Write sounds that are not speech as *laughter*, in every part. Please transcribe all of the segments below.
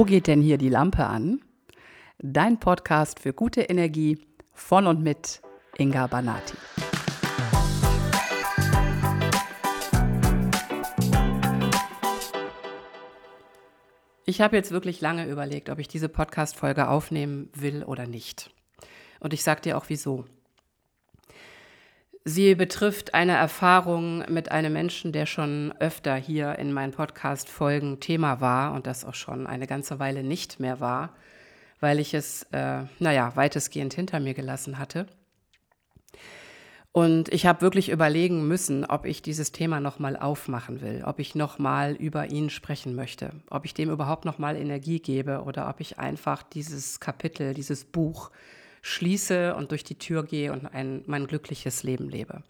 Wo geht denn hier die Lampe an? Dein Podcast für gute Energie von und mit Inga Banati. Ich habe jetzt wirklich lange überlegt, ob ich diese Podcast-Folge aufnehmen will oder nicht. Und ich sage dir auch wieso. Sie betrifft eine Erfahrung mit einem Menschen, der schon öfter hier in meinen Podcast-Folgen Thema war und das auch schon eine ganze Weile nicht mehr war, weil ich es, äh, naja, weitestgehend hinter mir gelassen hatte. Und ich habe wirklich überlegen müssen, ob ich dieses Thema nochmal aufmachen will, ob ich nochmal über ihn sprechen möchte, ob ich dem überhaupt nochmal Energie gebe oder ob ich einfach dieses Kapitel, dieses Buch schließe und durch die Tür gehe und ein, mein glückliches Leben lebe.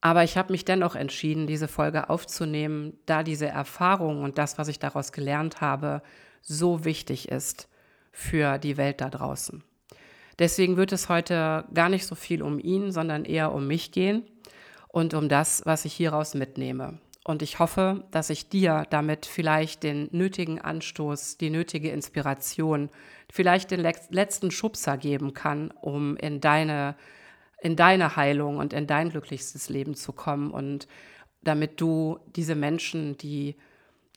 Aber ich habe mich dennoch entschieden, diese Folge aufzunehmen, da diese Erfahrung und das, was ich daraus gelernt habe, so wichtig ist für die Welt da draußen. Deswegen wird es heute gar nicht so viel um ihn, sondern eher um mich gehen und um das, was ich hieraus mitnehme. Und ich hoffe, dass ich dir damit vielleicht den nötigen Anstoß, die nötige Inspiration, vielleicht den letzten Schubser geben kann, um in deine, in deine Heilung und in dein glücklichstes Leben zu kommen. Und damit du diese Menschen, die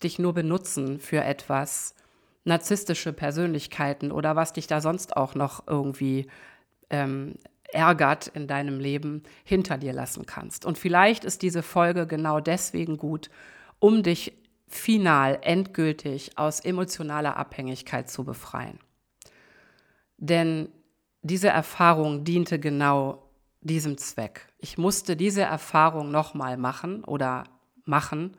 dich nur benutzen für etwas, narzisstische Persönlichkeiten oder was dich da sonst auch noch irgendwie ähm, ärgert in deinem Leben, hinter dir lassen kannst. Und vielleicht ist diese Folge genau deswegen gut, um dich final, endgültig aus emotionaler Abhängigkeit zu befreien. Denn diese Erfahrung diente genau diesem Zweck. Ich musste diese Erfahrung nochmal machen oder machen,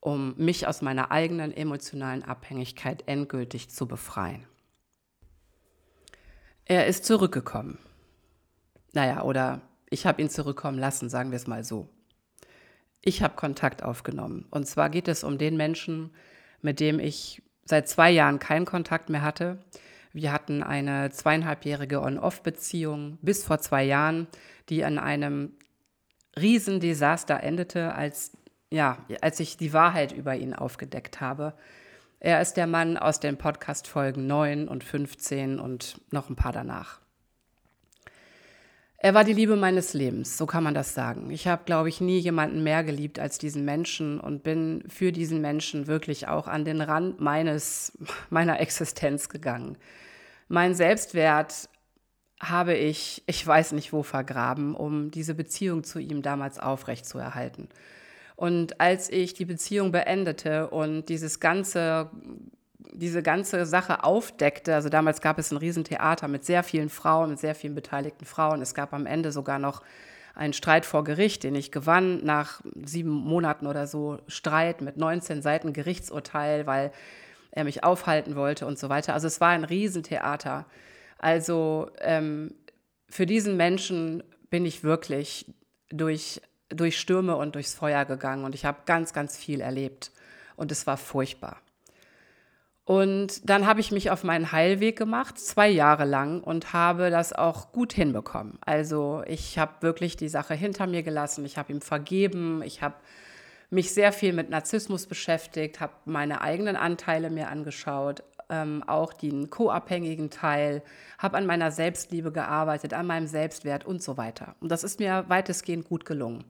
um mich aus meiner eigenen emotionalen Abhängigkeit endgültig zu befreien. Er ist zurückgekommen. Naja, oder ich habe ihn zurückkommen lassen, sagen wir es mal so. Ich habe Kontakt aufgenommen. Und zwar geht es um den Menschen, mit dem ich seit zwei Jahren keinen Kontakt mehr hatte. Wir hatten eine zweieinhalbjährige On-Off-Beziehung bis vor zwei Jahren, die an einem Riesendesaster endete, als, ja, als ich die Wahrheit über ihn aufgedeckt habe. Er ist der Mann aus den Podcast-Folgen 9 und 15 und noch ein paar danach. Er war die Liebe meines Lebens, so kann man das sagen. Ich habe, glaube ich, nie jemanden mehr geliebt als diesen Menschen und bin für diesen Menschen wirklich auch an den Rand meines, *laughs* meiner Existenz gegangen. Mein Selbstwert habe ich, ich weiß nicht wo, vergraben, um diese Beziehung zu ihm damals aufrechtzuerhalten. Und als ich die Beziehung beendete und dieses ganze diese ganze Sache aufdeckte. Also damals gab es ein Riesentheater mit sehr vielen Frauen, mit sehr vielen beteiligten Frauen. Es gab am Ende sogar noch einen Streit vor Gericht, den ich gewann nach sieben Monaten oder so Streit mit 19 Seiten Gerichtsurteil, weil er mich aufhalten wollte und so weiter. Also es war ein Riesentheater. Also ähm, für diesen Menschen bin ich wirklich durch, durch Stürme und durchs Feuer gegangen und ich habe ganz, ganz viel erlebt und es war furchtbar. Und dann habe ich mich auf meinen Heilweg gemacht, zwei Jahre lang, und habe das auch gut hinbekommen. Also ich habe wirklich die Sache hinter mir gelassen, ich habe ihm vergeben, ich habe mich sehr viel mit Narzissmus beschäftigt, habe meine eigenen Anteile mir angeschaut, ähm, auch den co-abhängigen Teil, habe an meiner Selbstliebe gearbeitet, an meinem Selbstwert und so weiter. Und das ist mir weitestgehend gut gelungen.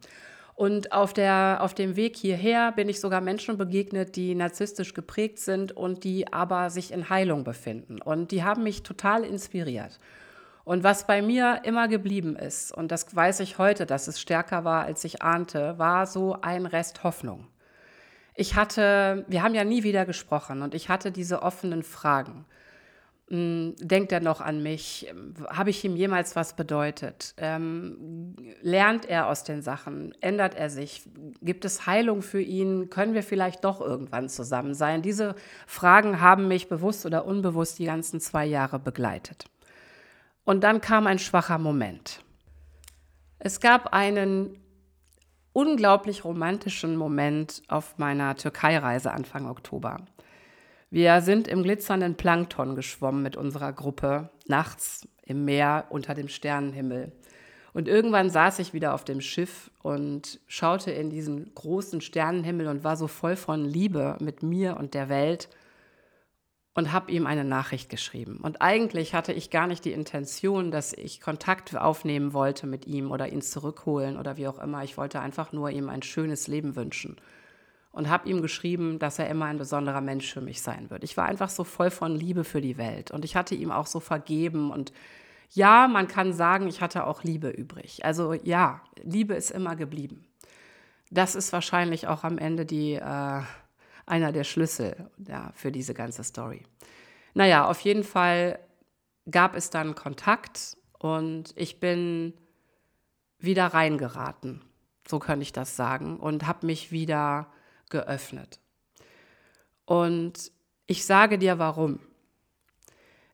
Und auf, der, auf dem Weg hierher bin ich sogar Menschen begegnet, die narzisstisch geprägt sind und die aber sich in Heilung befinden. Und die haben mich total inspiriert. Und was bei mir immer geblieben ist, und das weiß ich heute, dass es stärker war, als ich ahnte, war so ein Rest Hoffnung. Ich hatte, wir haben ja nie wieder gesprochen und ich hatte diese offenen Fragen. Hm, denkt er noch an mich? Habe ich ihm jemals was bedeutet? Ähm, lernt er aus den Sachen? Ändert er sich? Gibt es Heilung für ihn? Können wir vielleicht doch irgendwann zusammen sein? Diese Fragen haben mich bewusst oder unbewusst die ganzen zwei Jahre begleitet. Und dann kam ein schwacher Moment. Es gab einen unglaublich romantischen Moment auf meiner Türkei-Reise Anfang Oktober. Wir sind im glitzernden Plankton geschwommen mit unserer Gruppe, nachts im Meer unter dem Sternenhimmel. Und irgendwann saß ich wieder auf dem Schiff und schaute in diesen großen Sternenhimmel und war so voll von Liebe mit mir und der Welt. und habe ihm eine Nachricht geschrieben. Und eigentlich hatte ich gar nicht die Intention, dass ich Kontakt aufnehmen wollte mit ihm oder ihn zurückholen oder wie auch immer. Ich wollte einfach nur ihm ein schönes Leben wünschen und habe ihm geschrieben, dass er immer ein besonderer Mensch für mich sein wird. Ich war einfach so voll von Liebe für die Welt und ich hatte ihm auch so vergeben und ja, man kann sagen, ich hatte auch Liebe übrig. Also ja, Liebe ist immer geblieben. Das ist wahrscheinlich auch am Ende die äh, einer der Schlüssel ja, für diese ganze Story. Naja, auf jeden Fall gab es dann Kontakt und ich bin wieder reingeraten, so könnte ich das sagen, und habe mich wieder geöffnet. Und ich sage dir warum.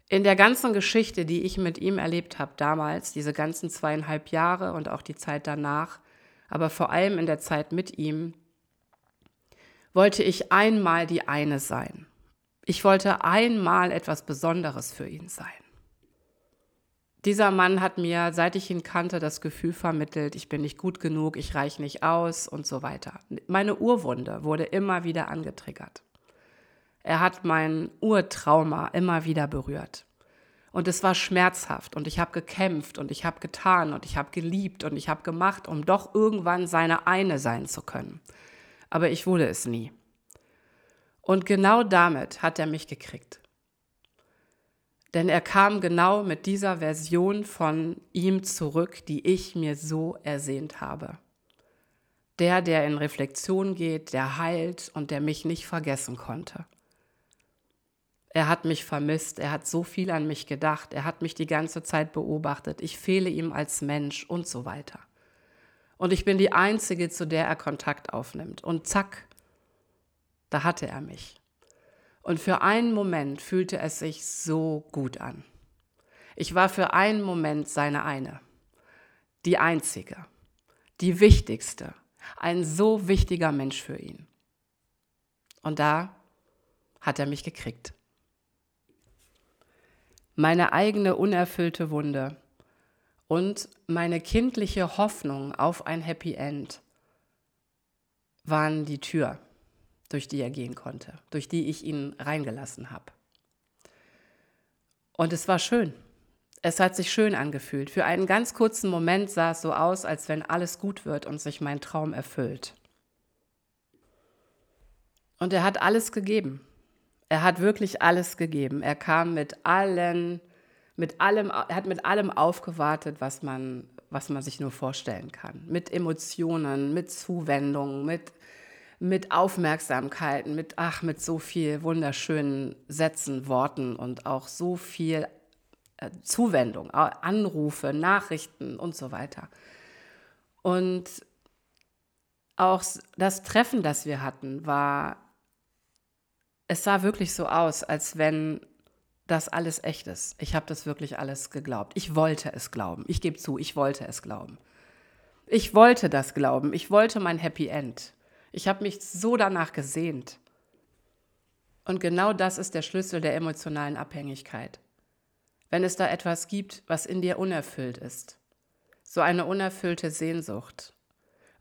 In der ganzen Geschichte, die ich mit ihm erlebt habe damals, diese ganzen zweieinhalb Jahre und auch die Zeit danach, aber vor allem in der Zeit mit ihm, wollte ich einmal die eine sein. Ich wollte einmal etwas Besonderes für ihn sein. Dieser Mann hat mir, seit ich ihn kannte, das Gefühl vermittelt, ich bin nicht gut genug, ich reiche nicht aus und so weiter. Meine Urwunde wurde immer wieder angetriggert. Er hat mein Urtrauma immer wieder berührt. Und es war schmerzhaft und ich habe gekämpft und ich habe getan und ich habe geliebt und ich habe gemacht, um doch irgendwann seine eine sein zu können aber ich wurde es nie. Und genau damit hat er mich gekriegt. Denn er kam genau mit dieser Version von ihm zurück, die ich mir so ersehnt habe. Der, der in Reflexion geht, der heilt und der mich nicht vergessen konnte. Er hat mich vermisst, er hat so viel an mich gedacht, er hat mich die ganze Zeit beobachtet, ich fehle ihm als Mensch und so weiter. Und ich bin die Einzige, zu der er Kontakt aufnimmt. Und zack, da hatte er mich. Und für einen Moment fühlte es sich so gut an. Ich war für einen Moment seine eine, die einzige, die wichtigste, ein so wichtiger Mensch für ihn. Und da hat er mich gekriegt. Meine eigene unerfüllte Wunde und meine kindliche Hoffnung auf ein Happy End waren die Tür, durch die er gehen konnte, durch die ich ihn reingelassen habe. Und es war schön. Es hat sich schön angefühlt. Für einen ganz kurzen Moment sah es so aus, als wenn alles gut wird und sich mein Traum erfüllt. Und er hat alles gegeben. Er hat wirklich alles gegeben. Er kam mit allen mit allem, er hat mit allem aufgewartet, was man, was man sich nur vorstellen kann. Mit Emotionen, mit Zuwendungen, mit, mit Aufmerksamkeiten, mit, ach, mit so viel wunderschönen Sätzen, Worten und auch so viel äh, Zuwendung, Anrufe, Nachrichten und so weiter. Und auch das Treffen, das wir hatten, war, es sah wirklich so aus, als wenn das alles echt ist. Ich habe das wirklich alles geglaubt. Ich wollte es glauben. Ich gebe zu, ich wollte es glauben. Ich wollte das glauben. Ich wollte mein Happy End. Ich habe mich so danach gesehnt. Und genau das ist der Schlüssel der emotionalen Abhängigkeit. Wenn es da etwas gibt, was in dir unerfüllt ist, so eine unerfüllte Sehnsucht,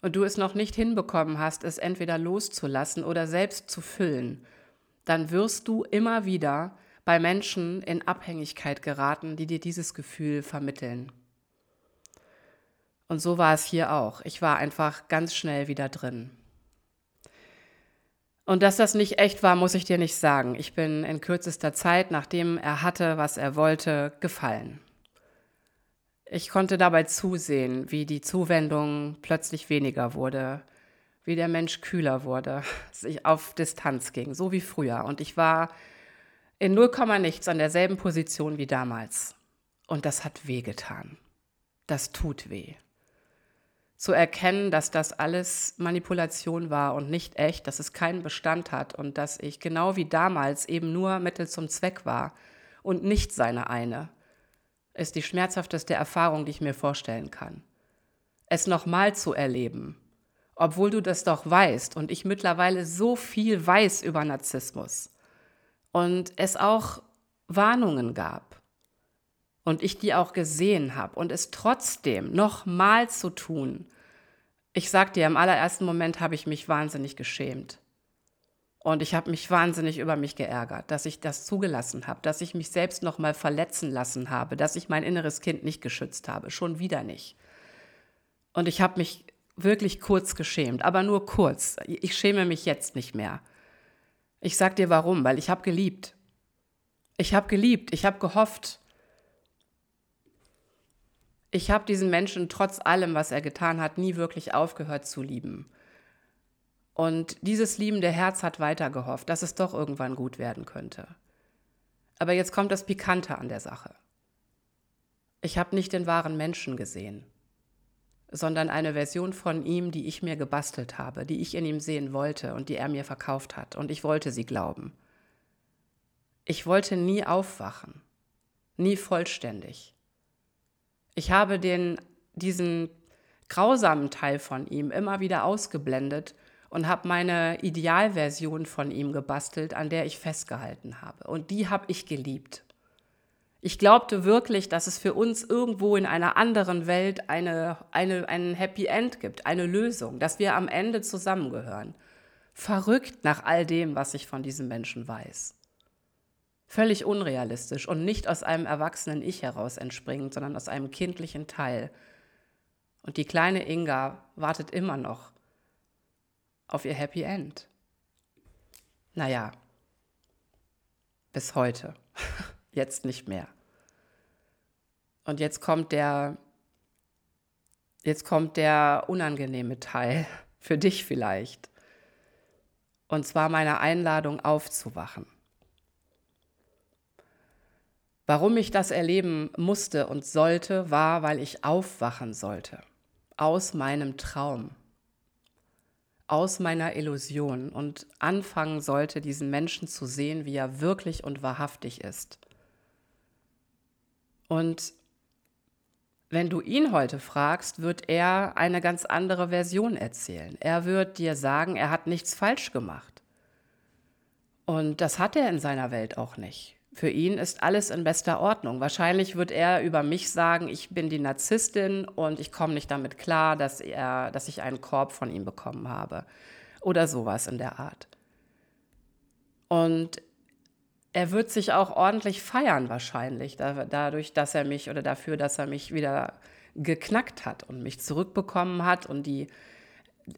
und du es noch nicht hinbekommen hast, es entweder loszulassen oder selbst zu füllen, dann wirst du immer wieder bei Menschen in Abhängigkeit geraten, die dir dieses Gefühl vermitteln. Und so war es hier auch. Ich war einfach ganz schnell wieder drin. Und dass das nicht echt war, muss ich dir nicht sagen. Ich bin in kürzester Zeit, nachdem er hatte, was er wollte, gefallen. Ich konnte dabei zusehen, wie die Zuwendung plötzlich weniger wurde, wie der Mensch kühler wurde, *laughs* sich auf Distanz ging, so wie früher. Und ich war in 0, nichts an derselben Position wie damals. Und das hat wehgetan. Das tut weh. Zu erkennen, dass das alles Manipulation war und nicht echt, dass es keinen Bestand hat und dass ich genau wie damals eben nur Mittel zum Zweck war und nicht seine eine, ist die schmerzhafteste Erfahrung, die ich mir vorstellen kann. Es nochmal zu erleben, obwohl du das doch weißt und ich mittlerweile so viel weiß über Narzissmus und es auch Warnungen gab und ich die auch gesehen habe und es trotzdem nochmal zu tun, ich sag dir, im allerersten Moment habe ich mich wahnsinnig geschämt. Und ich habe mich wahnsinnig über mich geärgert, dass ich das zugelassen habe, dass ich mich selbst noch mal verletzen lassen habe, dass ich mein inneres Kind nicht geschützt habe, schon wieder nicht. Und ich habe mich wirklich kurz geschämt, aber nur kurz. Ich schäme mich jetzt nicht mehr. Ich sag dir warum, weil ich habe geliebt. Ich habe geliebt, ich habe gehofft. Ich habe diesen Menschen trotz allem, was er getan hat, nie wirklich aufgehört zu lieben. Und dieses liebende Herz hat weiter gehofft, dass es doch irgendwann gut werden könnte. Aber jetzt kommt das Pikante an der Sache. Ich habe nicht den wahren Menschen gesehen, sondern eine Version von ihm, die ich mir gebastelt habe, die ich in ihm sehen wollte und die er mir verkauft hat. Und ich wollte sie glauben. Ich wollte nie aufwachen, nie vollständig. Ich habe den, diesen grausamen Teil von ihm immer wieder ausgeblendet und habe meine Idealversion von ihm gebastelt, an der ich festgehalten habe. Und die habe ich geliebt. Ich glaubte wirklich, dass es für uns irgendwo in einer anderen Welt eine, eine, ein Happy End gibt, eine Lösung, dass wir am Ende zusammengehören. Verrückt nach all dem, was ich von diesem Menschen weiß. Völlig unrealistisch und nicht aus einem erwachsenen Ich heraus entspringend, sondern aus einem kindlichen Teil. Und die kleine Inga wartet immer noch auf ihr Happy End. Naja, bis heute. *laughs* Jetzt nicht mehr. Und jetzt kommt der, jetzt kommt der unangenehme Teil, *laughs* für dich vielleicht. Und zwar meine Einladung aufzuwachen. Warum ich das erleben musste und sollte, war, weil ich aufwachen sollte aus meinem Traum, aus meiner Illusion und anfangen sollte, diesen Menschen zu sehen, wie er wirklich und wahrhaftig ist. Und wenn du ihn heute fragst, wird er eine ganz andere Version erzählen. Er wird dir sagen, er hat nichts falsch gemacht. Und das hat er in seiner Welt auch nicht. Für ihn ist alles in bester Ordnung. Wahrscheinlich wird er über mich sagen, ich bin die Narzisstin und ich komme nicht damit klar, dass, er, dass ich einen Korb von ihm bekommen habe. Oder sowas in der Art. Und er wird sich auch ordentlich feiern wahrscheinlich, dadurch, dass er mich oder dafür, dass er mich wieder geknackt hat und mich zurückbekommen hat und die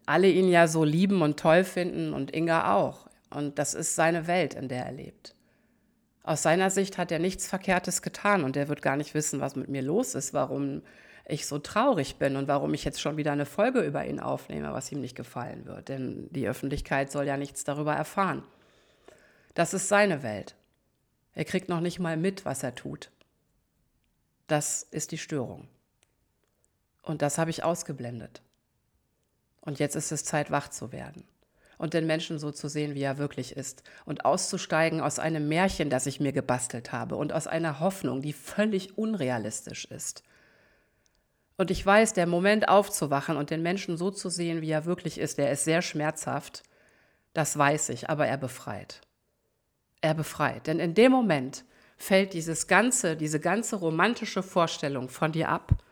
alle ihn ja so lieben und toll finden und Inga auch. Und das ist seine Welt, in der er lebt. Aus seiner Sicht hat er nichts Verkehrtes getan und er wird gar nicht wissen, was mit mir los ist, warum ich so traurig bin und warum ich jetzt schon wieder eine Folge über ihn aufnehme, was ihm nicht gefallen wird. Denn die Öffentlichkeit soll ja nichts darüber erfahren. Das ist seine Welt. Er kriegt noch nicht mal mit, was er tut. Das ist die Störung. Und das habe ich ausgeblendet. Und jetzt ist es Zeit, wach zu werden und den Menschen so zu sehen, wie er wirklich ist und auszusteigen aus einem Märchen, das ich mir gebastelt habe und aus einer Hoffnung, die völlig unrealistisch ist. Und ich weiß, der Moment aufzuwachen und den Menschen so zu sehen, wie er wirklich ist, der ist sehr schmerzhaft, das weiß ich, aber er befreit. Er befreit, denn in dem Moment fällt dieses ganze, diese ganze romantische Vorstellung von dir ab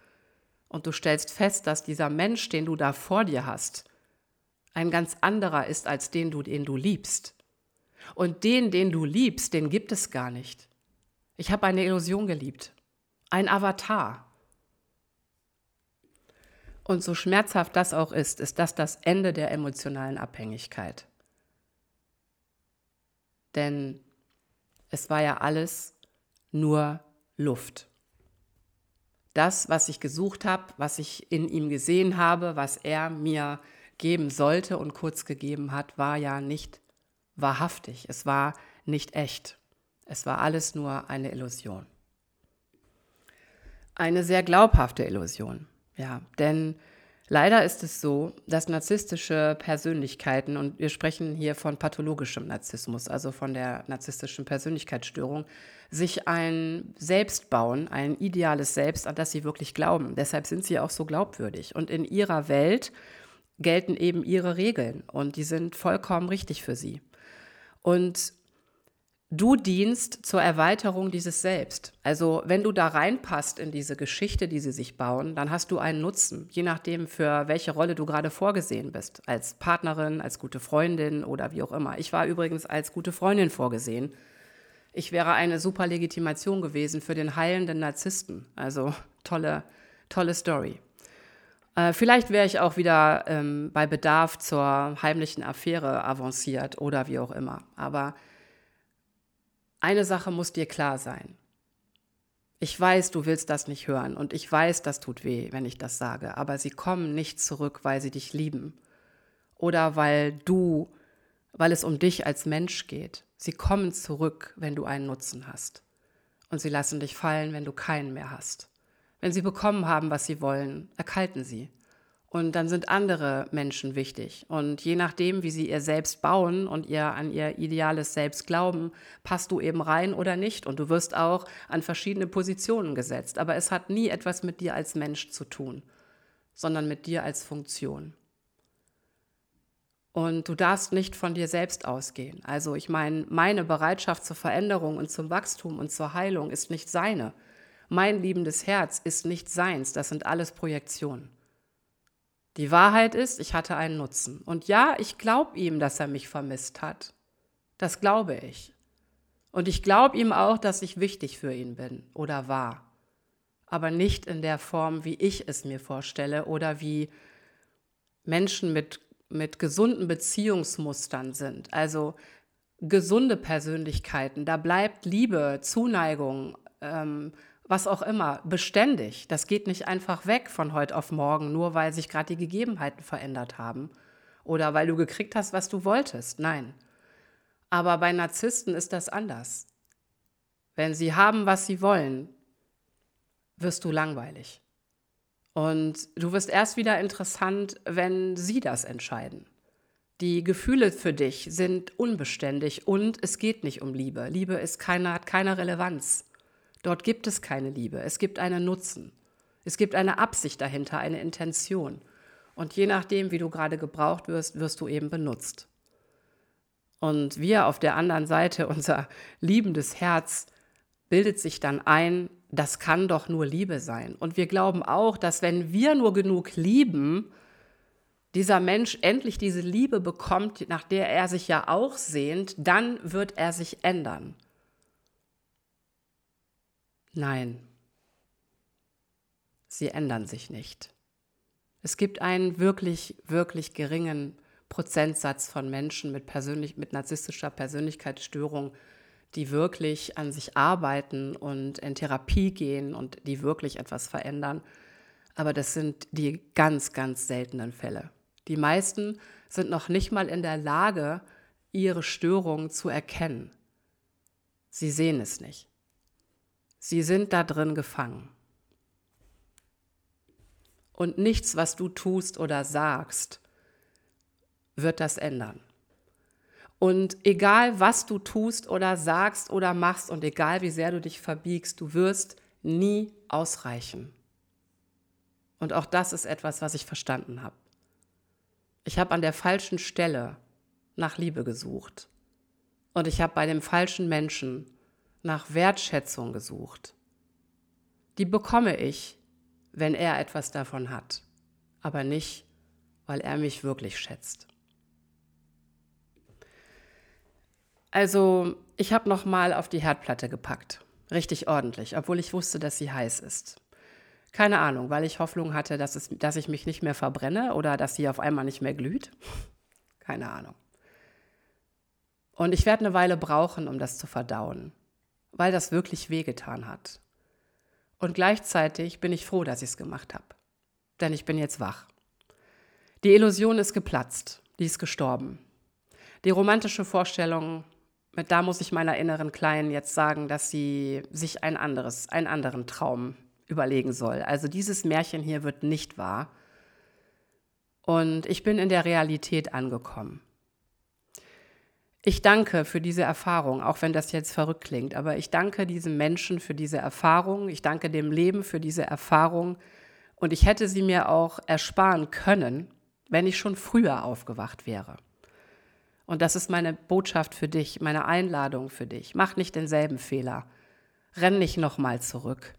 und du stellst fest, dass dieser Mensch, den du da vor dir hast, ein ganz anderer ist als den, den du liebst. Und den, den du liebst, den gibt es gar nicht. Ich habe eine Illusion geliebt, ein Avatar. Und so schmerzhaft das auch ist, ist das das Ende der emotionalen Abhängigkeit. Denn es war ja alles nur Luft. Das, was ich gesucht habe, was ich in ihm gesehen habe, was er mir geben sollte und kurz gegeben hat, war ja nicht wahrhaftig. Es war nicht echt. Es war alles nur eine Illusion. Eine sehr glaubhafte Illusion, ja, denn leider ist es so, dass narzisstische Persönlichkeiten, und wir sprechen hier von pathologischem Narzissmus, also von der narzisstischen Persönlichkeitsstörung, sich ein Selbst bauen, ein ideales Selbst, an das sie wirklich glauben. Deshalb sind sie auch so glaubwürdig. Und in ihrer Welt gelten eben ihre Regeln und die sind vollkommen richtig für sie. Und du dienst zur Erweiterung dieses Selbst. Also wenn du da reinpasst in diese Geschichte, die sie sich bauen, dann hast du einen Nutzen, je nachdem, für welche Rolle du gerade vorgesehen bist. Als Partnerin, als gute Freundin oder wie auch immer. Ich war übrigens als gute Freundin vorgesehen. Ich wäre eine super Legitimation gewesen für den heilenden Narzissten. Also tolle, tolle Story. Äh, vielleicht wäre ich auch wieder ähm, bei Bedarf zur heimlichen Affäre avanciert oder wie auch immer. Aber eine Sache muss dir klar sein. Ich weiß, du willst das nicht hören und ich weiß, das tut weh, wenn ich das sage, aber sie kommen nicht zurück, weil sie dich lieben oder weil du, weil es um dich als Mensch geht. Sie kommen zurück, wenn du einen Nutzen hast und sie lassen dich fallen, wenn du keinen mehr hast. Wenn sie bekommen haben, was sie wollen, erkalten sie. Und dann sind andere Menschen wichtig. Und je nachdem, wie sie ihr Selbst bauen und ihr an ihr ideales Selbst glauben, passt du eben rein oder nicht. Und du wirst auch an verschiedene Positionen gesetzt. Aber es hat nie etwas mit dir als Mensch zu tun, sondern mit dir als Funktion. Und du darfst nicht von dir selbst ausgehen. Also ich meine, meine Bereitschaft zur Veränderung und zum Wachstum und zur Heilung ist nicht seine. Mein liebendes Herz ist nicht seins. Das sind alles Projektionen. Die Wahrheit ist, ich hatte einen Nutzen. Und ja, ich glaube ihm, dass er mich vermisst hat. Das glaube ich. Und ich glaube ihm auch, dass ich wichtig für ihn bin oder war. Aber nicht in der Form, wie ich es mir vorstelle oder wie Menschen mit, mit gesunden Beziehungsmustern sind. Also gesunde Persönlichkeiten, da bleibt Liebe, Zuneigung, ähm, was auch immer, beständig. Das geht nicht einfach weg von heute auf morgen, nur weil sich gerade die Gegebenheiten verändert haben oder weil du gekriegt hast, was du wolltest. Nein. Aber bei Narzissten ist das anders. Wenn sie haben, was sie wollen, wirst du langweilig. Und du wirst erst wieder interessant, wenn sie das entscheiden. Die Gefühle für dich sind unbeständig und es geht nicht um Liebe. Liebe ist keine, hat keine Relevanz. Dort gibt es keine Liebe, es gibt einen Nutzen. Es gibt eine Absicht dahinter, eine Intention. Und je nachdem, wie du gerade gebraucht wirst, wirst du eben benutzt. Und wir auf der anderen Seite, *laughs* unser liebendes Herz, bildet sich dann ein, das kann doch nur Liebe sein. Und wir glauben auch, dass wenn wir nur genug lieben, dieser Mensch endlich diese Liebe bekommt, nach der er sich ja auch sehnt, dann wird er sich ändern. Nein, sie ändern sich nicht. Es gibt einen wirklich, wirklich geringen Prozentsatz von Menschen mit, persönlich, mit narzisstischer Persönlichkeitsstörung, die wirklich an sich arbeiten und in Therapie gehen und die wirklich etwas verändern. Aber das sind die ganz, ganz seltenen Fälle. Die meisten sind noch nicht mal in der Lage, ihre Störung zu erkennen. Sie sehen es nicht. Sie sind da drin gefangen. Und nichts, was du tust oder sagst, wird das ändern. Und egal, was du tust oder sagst oder machst und egal, wie sehr du dich verbiegst, du wirst nie ausreichen. Und auch das ist etwas, was ich verstanden habe. Ich habe an der falschen Stelle nach Liebe gesucht. Und ich habe bei dem falschen Menschen nach Wertschätzung gesucht. Die bekomme ich, wenn er etwas davon hat, aber nicht, weil er mich wirklich schätzt. Also, ich habe noch mal auf die Herdplatte gepackt, richtig ordentlich, obwohl ich wusste, dass sie heiß ist. Keine Ahnung, weil ich Hoffnung hatte, dass, es, dass ich mich nicht mehr verbrenne oder dass sie auf einmal nicht mehr glüht. *laughs* Keine Ahnung. Und ich werde eine Weile brauchen, um das zu verdauen weil das wirklich wehgetan hat. Und gleichzeitig bin ich froh, dass ich es gemacht habe. Denn ich bin jetzt wach. Die Illusion ist geplatzt, die ist gestorben. Die romantische Vorstellung, mit da muss ich meiner inneren Kleinen jetzt sagen, dass sie sich ein anderes, einen anderen Traum überlegen soll. Also dieses Märchen hier wird nicht wahr. Und ich bin in der Realität angekommen. Ich danke für diese Erfahrung, auch wenn das jetzt verrückt klingt, aber ich danke diesem Menschen für diese Erfahrung, ich danke dem Leben für diese Erfahrung und ich hätte sie mir auch ersparen können, wenn ich schon früher aufgewacht wäre. Und das ist meine Botschaft für dich, meine Einladung für dich. Mach nicht denselben Fehler. Renn nicht nochmal zurück.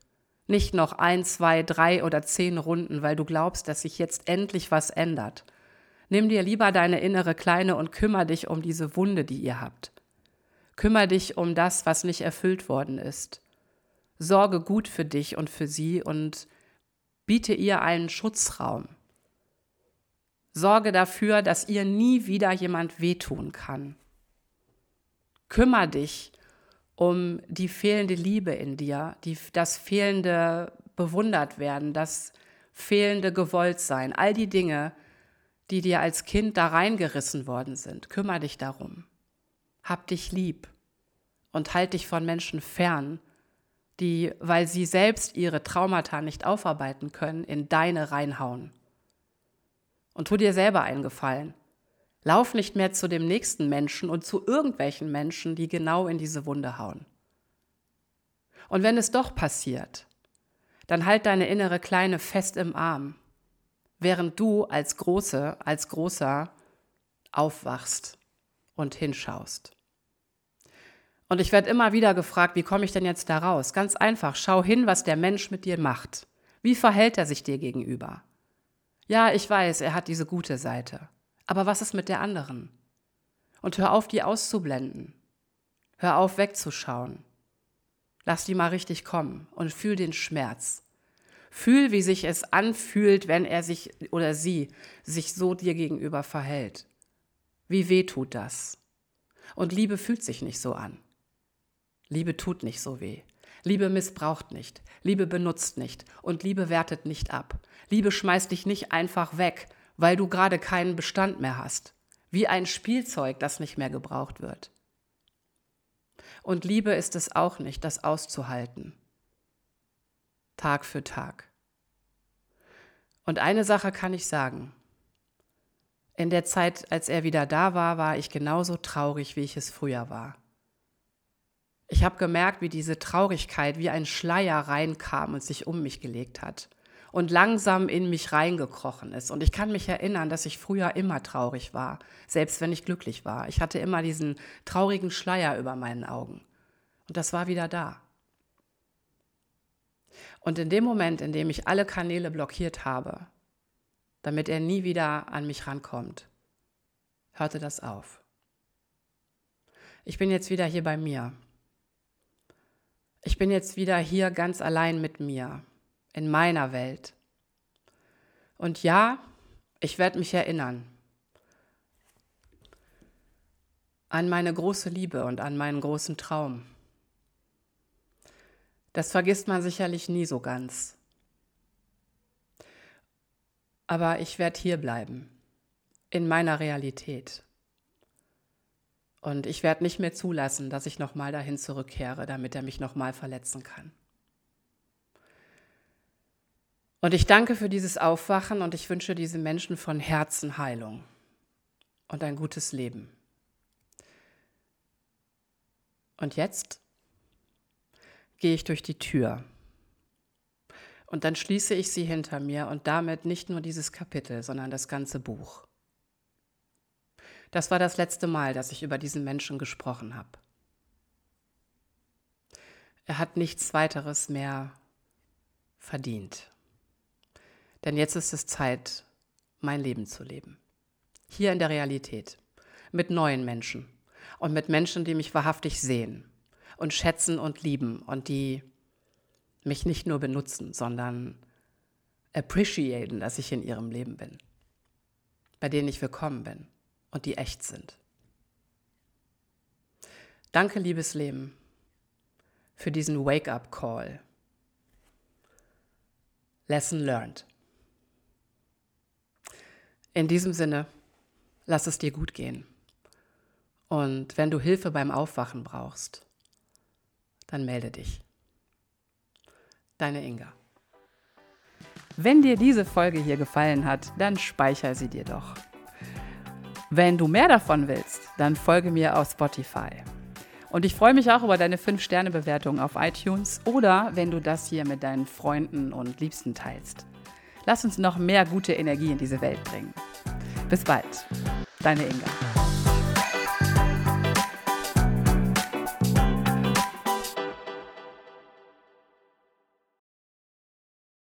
Nicht noch ein, zwei, drei oder zehn Runden, weil du glaubst, dass sich jetzt endlich was ändert. Nimm dir lieber deine innere Kleine und kümmere dich um diese Wunde, die ihr habt. Kümmere dich um das, was nicht erfüllt worden ist. Sorge gut für dich und für sie und biete ihr einen Schutzraum. Sorge dafür, dass ihr nie wieder jemand wehtun kann. Kümmer dich um die fehlende Liebe in dir, die, das fehlende bewundert werden, das fehlende Gewolltsein, all die Dinge, die dir als Kind da reingerissen worden sind. Kümmer dich darum. Hab dich lieb und halt dich von Menschen fern, die, weil sie selbst ihre Traumata nicht aufarbeiten können, in deine reinhauen. Und tu dir selber einen Gefallen. Lauf nicht mehr zu dem nächsten Menschen und zu irgendwelchen Menschen, die genau in diese Wunde hauen. Und wenn es doch passiert, dann halt deine innere Kleine fest im Arm, während du als Große, als Großer aufwachst und hinschaust. Und ich werde immer wieder gefragt, wie komme ich denn jetzt da raus? Ganz einfach, schau hin, was der Mensch mit dir macht. Wie verhält er sich dir gegenüber? Ja, ich weiß, er hat diese gute Seite. Aber was ist mit der anderen? Und hör auf, die auszublenden. Hör auf, wegzuschauen. Lass die mal richtig kommen und fühl den Schmerz. Fühl, wie sich es anfühlt, wenn er sich oder sie sich so dir gegenüber verhält. Wie weh tut das? Und Liebe fühlt sich nicht so an. Liebe tut nicht so weh. Liebe missbraucht nicht. Liebe benutzt nicht. Und Liebe wertet nicht ab. Liebe schmeißt dich nicht einfach weg, weil du gerade keinen Bestand mehr hast, wie ein Spielzeug, das nicht mehr gebraucht wird. Und Liebe ist es auch nicht, das auszuhalten. Tag für Tag. Und eine Sache kann ich sagen. In der Zeit, als er wieder da war, war ich genauso traurig, wie ich es früher war. Ich habe gemerkt, wie diese Traurigkeit wie ein Schleier reinkam und sich um mich gelegt hat und langsam in mich reingekrochen ist. Und ich kann mich erinnern, dass ich früher immer traurig war, selbst wenn ich glücklich war. Ich hatte immer diesen traurigen Schleier über meinen Augen. Und das war wieder da. Und in dem Moment, in dem ich alle Kanäle blockiert habe, damit er nie wieder an mich rankommt, hörte das auf. Ich bin jetzt wieder hier bei mir. Ich bin jetzt wieder hier ganz allein mit mir in meiner Welt. Und ja, ich werde mich erinnern an meine große Liebe und an meinen großen Traum. Das vergisst man sicherlich nie so ganz. Aber ich werde hier bleiben, in meiner Realität. Und ich werde nicht mehr zulassen, dass ich nochmal dahin zurückkehre, damit er mich nochmal verletzen kann. Und ich danke für dieses Aufwachen und ich wünsche diesen Menschen von Herzen Heilung und ein gutes Leben. Und jetzt gehe ich durch die Tür. Und dann schließe ich sie hinter mir und damit nicht nur dieses Kapitel, sondern das ganze Buch. Das war das letzte Mal, dass ich über diesen Menschen gesprochen habe. Er hat nichts weiteres mehr verdient. Denn jetzt ist es Zeit, mein Leben zu leben. Hier in der Realität. Mit neuen Menschen. Und mit Menschen, die mich wahrhaftig sehen und schätzen und lieben und die mich nicht nur benutzen, sondern appreciaten, dass ich in ihrem Leben bin. Bei denen ich willkommen bin und die echt sind. Danke, liebes Leben, für diesen Wake-up-Call. Lesson learned. In diesem Sinne, lass es dir gut gehen. Und wenn du Hilfe beim Aufwachen brauchst, dann melde dich. Deine Inga. Wenn dir diese Folge hier gefallen hat, dann speichere sie dir doch. Wenn du mehr davon willst, dann folge mir auf Spotify. Und ich freue mich auch über deine 5-Sterne-Bewertung auf iTunes oder wenn du das hier mit deinen Freunden und Liebsten teilst. Lass uns noch mehr gute Energie in diese Welt bringen. Bis bald, deine Inga.